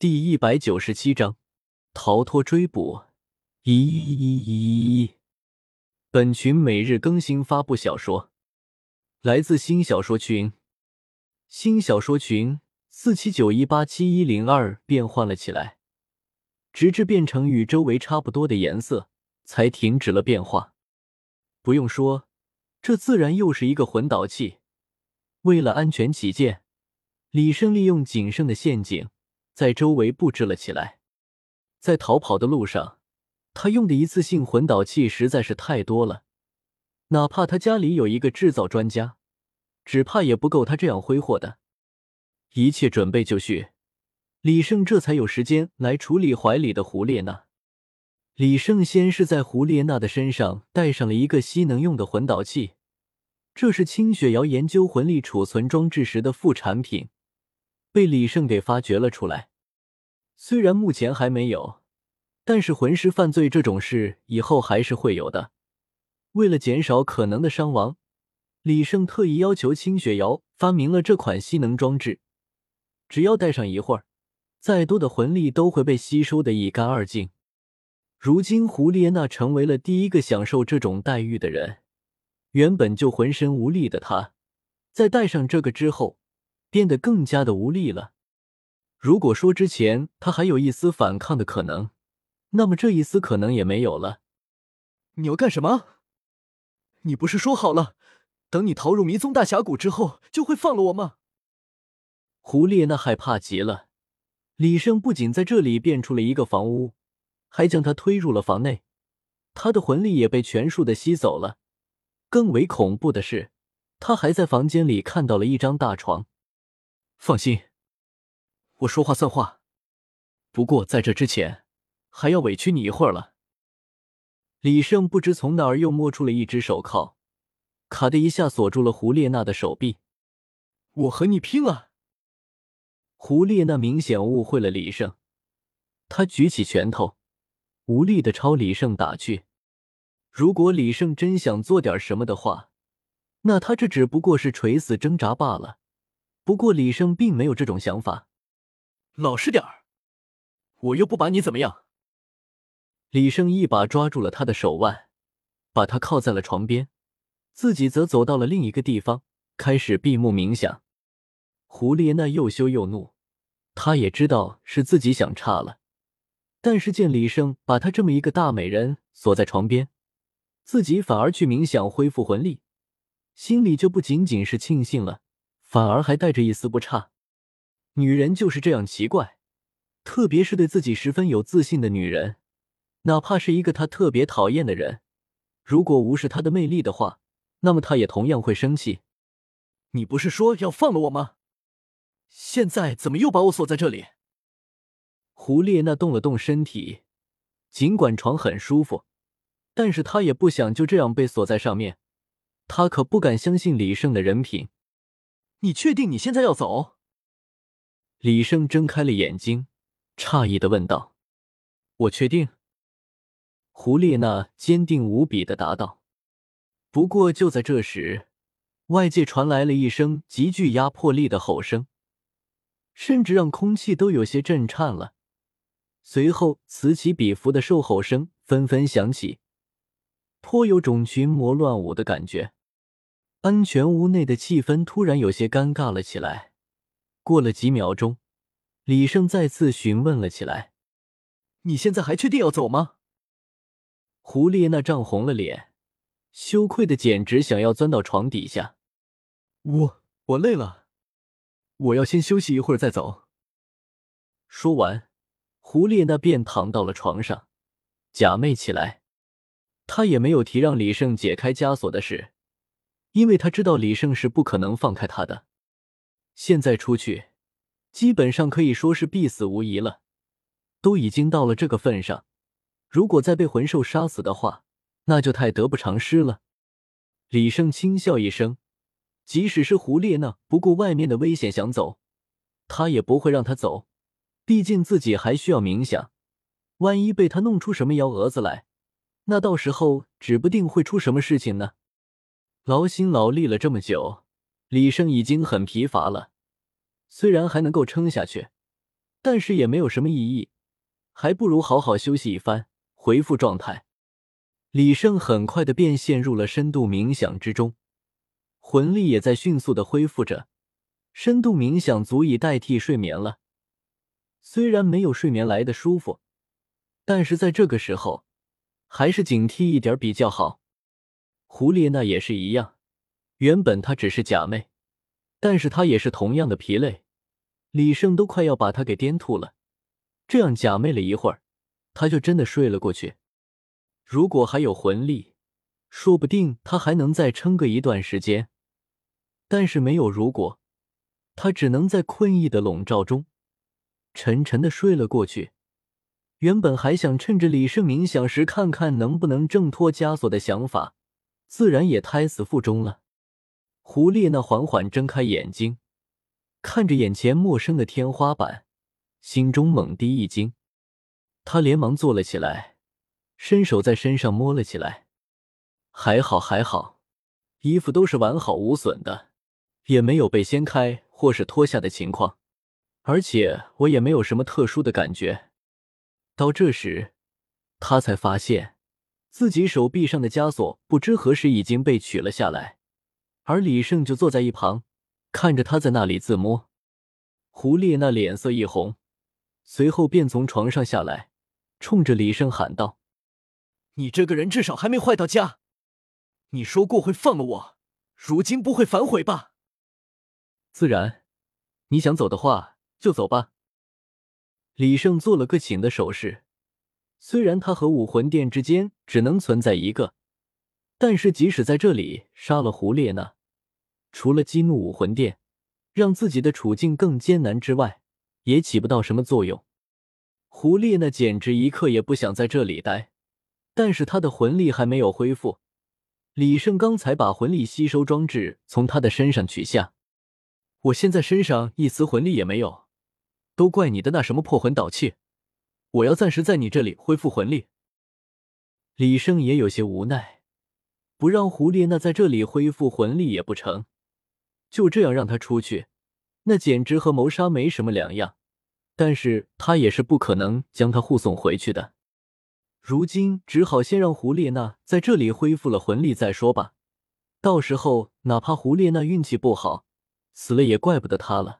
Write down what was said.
第一百九十七章逃脱追捕。一一一一一。本群每日更新发布小说，来自新小说群。新小说群四七九一八七一零二变换了起来，直至变成与周围差不多的颜色，才停止了变化。不用说，这自然又是一个魂导器。为了安全起见，李胜利用仅剩的陷阱在周围布置了起来。在逃跑的路上，他用的一次性魂导器实在是太多了，哪怕他家里有一个制造专家，只怕也不够他这样挥霍的。一切准备就绪，李胜这才有时间来处理怀里的胡列娜。李胜先是在胡列娜的身上带上了一个吸能用的魂导器。这是清雪瑶研究魂力储存装置时的副产品，被李胜给发掘了出来。虽然目前还没有，但是魂师犯罪这种事以后还是会有的。为了减少可能的伤亡，李胜特意要求清雪瑶发明了这款吸能装置。只要戴上一会儿，再多的魂力都会被吸收的一干二净。如今胡列娜成为了第一个享受这种待遇的人。原本就浑身无力的她，在戴上这个之后，变得更加的无力了。如果说之前他还有一丝反抗的可能，那么这一丝可能也没有了。你要干什么？你不是说好了，等你逃入迷踪大峡谷之后，就会放了我吗？胡列娜害怕极了。李胜不仅在这里变出了一个房屋，还将他推入了房内，他的魂力也被全数的吸走了。更为恐怖的是，他还在房间里看到了一张大床。放心，我说话算话。不过在这之前，还要委屈你一会儿了。李胜不知从哪儿又摸出了一只手铐，卡的一下锁住了胡列娜的手臂。我和你拼了！胡列娜明显误会了李胜，他举起拳头，无力的朝李胜打去。如果李胜真想做点什么的话，那他这只不过是垂死挣扎罢了。不过李胜并没有这种想法，老实点儿，我又不把你怎么样。李胜一把抓住了他的手腕，把他靠在了床边，自己则走到了另一个地方，开始闭目冥想。胡列娜又羞又怒，她也知道是自己想差了，但是见李胜把她这么一个大美人锁在床边。自己反而去冥想恢复魂力，心里就不仅仅是庆幸了，反而还带着一丝不差。女人就是这样奇怪，特别是对自己十分有自信的女人，哪怕是一个她特别讨厌的人，如果无视她的魅力的话，那么她也同样会生气。你不是说要放了我吗？现在怎么又把我锁在这里？胡列娜动了动身体，尽管床很舒服。但是她也不想就这样被锁在上面，她可不敢相信李胜的人品。你确定你现在要走？李胜睁开了眼睛，诧异的问道：“我确定。”胡列娜坚定无比的答道。不过就在这时，外界传来了一声极具压迫力的吼声，甚至让空气都有些震颤了。随后，此起彼伏的兽吼声纷纷响起。颇有种群魔乱舞的感觉，安全屋内的气氛突然有些尴尬了起来。过了几秒钟，李胜再次询问了起来：“你现在还确定要走吗？”胡列娜涨红了脸，羞愧的简直想要钻到床底下。我我累了，我要先休息一会儿再走。说完，胡列娜便躺到了床上，假寐起来。他也没有提让李胜解开枷锁的事，因为他知道李胜是不可能放开他的。现在出去，基本上可以说是必死无疑了。都已经到了这个份上，如果再被魂兽杀死的话，那就太得不偿失了。李胜轻笑一声，即使是胡列娜不顾外面的危险想走，他也不会让他走，毕竟自己还需要冥想，万一被他弄出什么幺蛾子来。那到时候指不定会出什么事情呢。劳心劳力了这么久，李胜已经很疲乏了。虽然还能够撑下去，但是也没有什么意义，还不如好好休息一番，恢复状态。李胜很快的便陷入了深度冥想之中，魂力也在迅速的恢复着。深度冥想足以代替睡眠了，虽然没有睡眠来的舒服，但是在这个时候，还是警惕一点比较好。胡列娜也是一样，原本她只是假寐，但是她也是同样的疲累。李胜都快要把她给颠吐了，这样假寐了一会儿，他就真的睡了过去。如果还有魂力，说不定他还能再撑个一段时间。但是没有如果，他只能在困意的笼罩中沉沉的睡了过去。原本还想趁着李胜冥想时看看能不能挣脱枷锁的想法，自然也胎死腹中了。胡列娜缓缓睁开眼睛，看着眼前陌生的天花板，心中猛地一惊，他连忙坐了起来。伸手在身上摸了起来，还好还好，衣服都是完好无损的，也没有被掀开或是脱下的情况，而且我也没有什么特殊的感觉。到这时，他才发现自己手臂上的枷锁不知何时已经被取了下来，而李胜就坐在一旁，看着他在那里自摸。胡列娜脸色一红，随后便从床上下来，冲着李胜喊道。你这个人至少还没坏到家，你说过会放了我，如今不会反悔吧？自然，你想走的话就走吧。李胜做了个请的手势。虽然他和武魂殿之间只能存在一个，但是即使在这里杀了胡列娜，除了激怒武魂殿，让自己的处境更艰难之外，也起不到什么作用。胡列娜简直一刻也不想在这里待。但是他的魂力还没有恢复，李胜刚才把魂力吸收装置从他的身上取下，我现在身上一丝魂力也没有，都怪你的那什么破魂导器，我要暂时在你这里恢复魂力。李胜也有些无奈，不让胡列娜在这里恢复魂力也不成，就这样让他出去，那简直和谋杀没什么两样。但是他也是不可能将他护送回去的。如今只好先让胡列娜在这里恢复了魂力再说吧。到时候哪怕胡列娜运气不好，死了也怪不得他了。